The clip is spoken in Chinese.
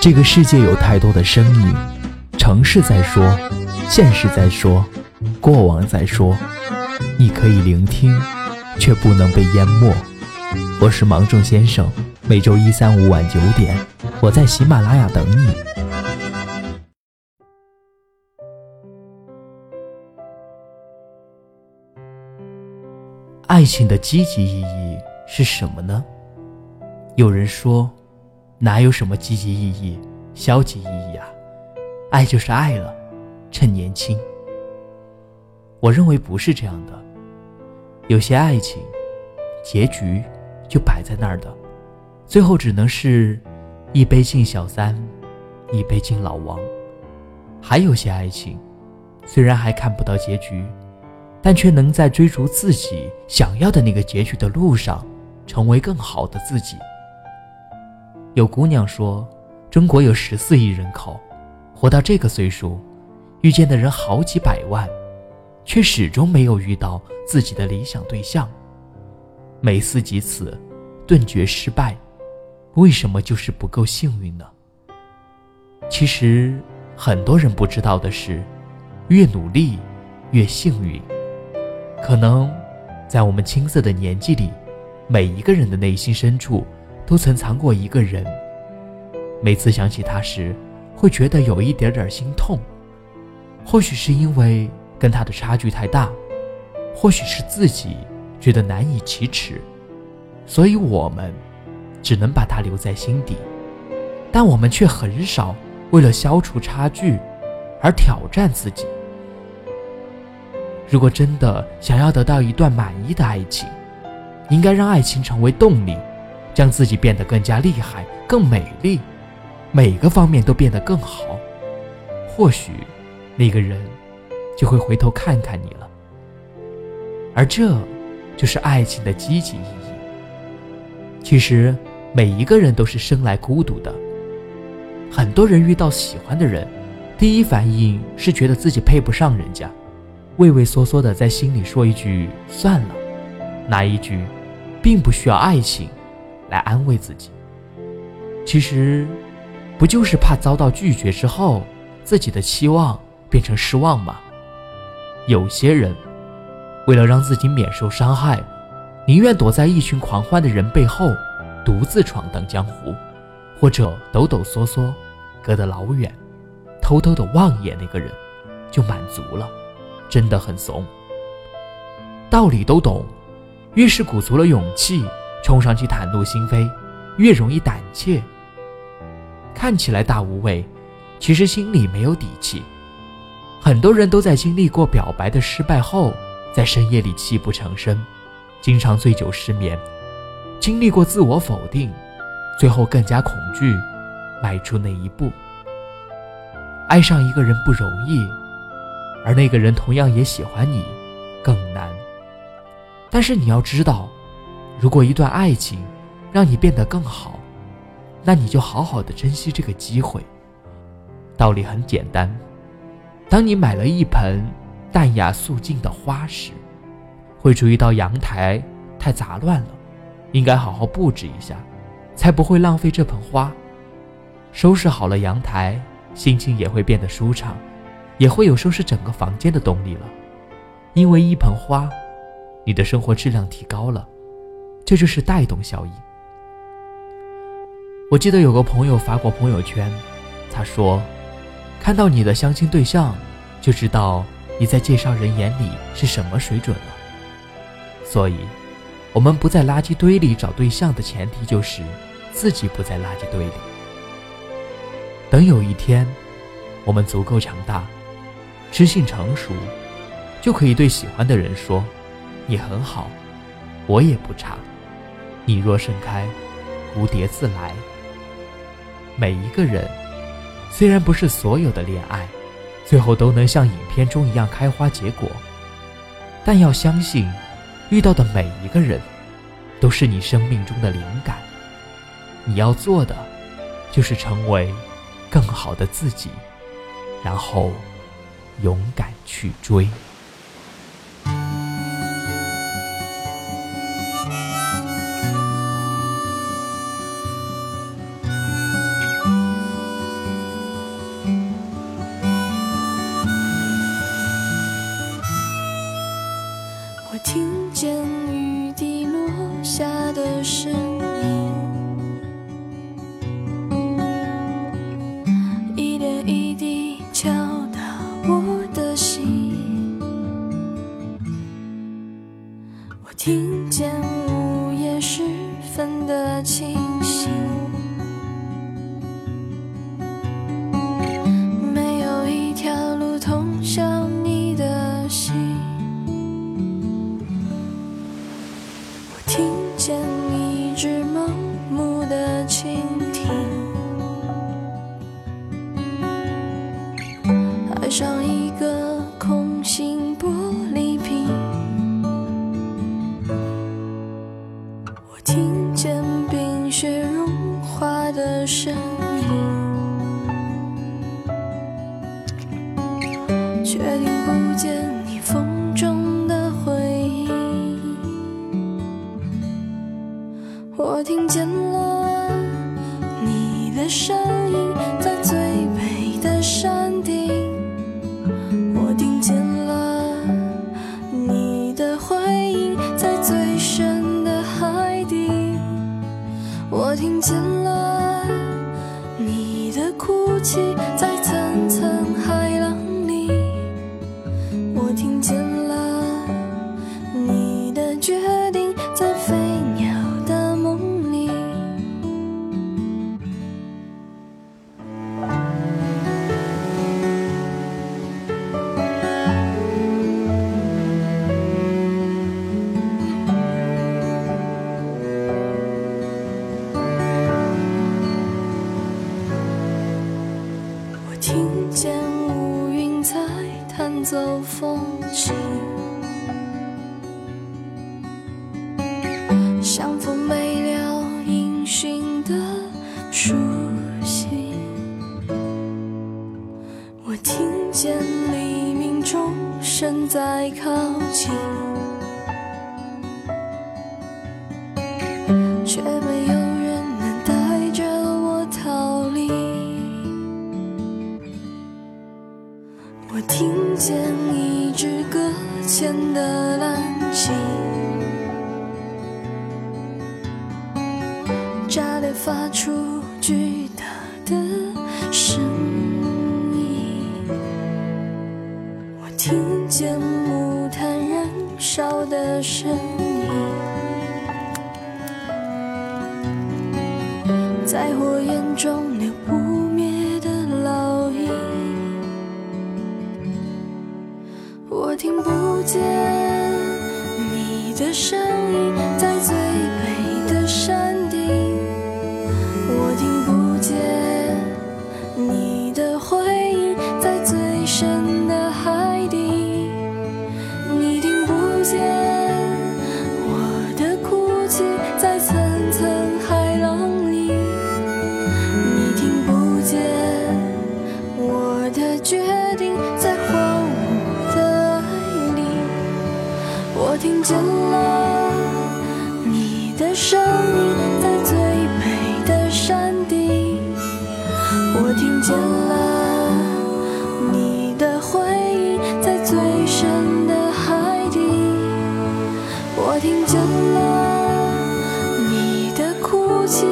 这个世界有太多的声音，城市在说，现实在说，过往在说。你可以聆听，却不能被淹没。我是芒种先生，每周一、三、五晚九点，我在喜马拉雅等你。爱情的积极意义是什么呢？有人说，哪有什么积极意义、消极意义啊？爱就是爱了，趁年轻。我认为不是这样的。有些爱情，结局就摆在那儿的，最后只能是一杯敬小三，一杯敬老王。还有些爱情，虽然还看不到结局。但却能在追逐自己想要的那个结局的路上，成为更好的自己。有姑娘说，中国有十四亿人口，活到这个岁数，遇见的人好几百万，却始终没有遇到自己的理想对象。每思及此，顿觉失败。为什么就是不够幸运呢？其实，很多人不知道的是，越努力，越幸运。可能，在我们青涩的年纪里，每一个人的内心深处，都曾藏过一个人。每次想起他时，会觉得有一点点心痛。或许是因为跟他的差距太大，或许是自己觉得难以启齿，所以我们只能把他留在心底。但我们却很少为了消除差距而挑战自己。如果真的想要得到一段满意的爱情，应该让爱情成为动力，将自己变得更加厉害、更美丽，每个方面都变得更好。或许，那个人就会回头看看你了。而这，就是爱情的积极意义。其实，每一个人都是生来孤独的。很多人遇到喜欢的人，第一反应是觉得自己配不上人家。畏畏缩缩的在心里说一句“算了”，那一句，并不需要爱情来安慰自己。其实，不就是怕遭到拒绝之后，自己的期望变成失望吗？有些人，为了让自己免受伤害，宁愿躲在一群狂欢的人背后，独自闯荡江湖，或者抖抖嗦嗦，隔得老远，偷偷的望一眼那个人，就满足了。真的很怂。道理都懂，越是鼓足了勇气冲上去袒露心扉，越容易胆怯。看起来大无畏，其实心里没有底气。很多人都在经历过表白的失败后，在深夜里泣不成声，经常醉酒失眠，经历过自我否定，最后更加恐惧迈出那一步。爱上一个人不容易。而那个人同样也喜欢你，更难。但是你要知道，如果一段爱情让你变得更好，那你就好好的珍惜这个机会。道理很简单，当你买了一盆淡雅素净的花时，会注意到阳台太杂乱了，应该好好布置一下，才不会浪费这盆花。收拾好了阳台，心情也会变得舒畅。也会有收拾整个房间的动力了，因为一盆花，你的生活质量提高了，这就是带动效应。我记得有个朋友发过朋友圈，他说：“看到你的相亲对象，就知道你在介绍人眼里是什么水准了。”所以，我们不在垃圾堆里找对象的前提就是自己不在垃圾堆里。等有一天，我们足够强大。知性成熟，就可以对喜欢的人说：“你很好，我也不差。你若盛开，蝴蝶自来。”每一个人，虽然不是所有的恋爱，最后都能像影片中一样开花结果，但要相信，遇到的每一个人，都是你生命中的灵感。你要做的，就是成为更好的自己，然后。勇敢去追。听见雨滴落下的声音一点一滴敲打我的心我听见午夜时分的情上一个空心玻璃瓶，我听见冰雪融化的声音，却听不见你风中的回音。我听见见了见乌云在弹奏风琴，像风没了音讯的书信。我听见黎明钟声在靠近，却没有我听见一只搁浅的蓝鲸，炸裂发出巨大的声音。我听见木炭燃烧的声音，的声音，见了你的声音，在最美的山顶。我听见了你的回音，在最深的海底。我听见了你的哭泣，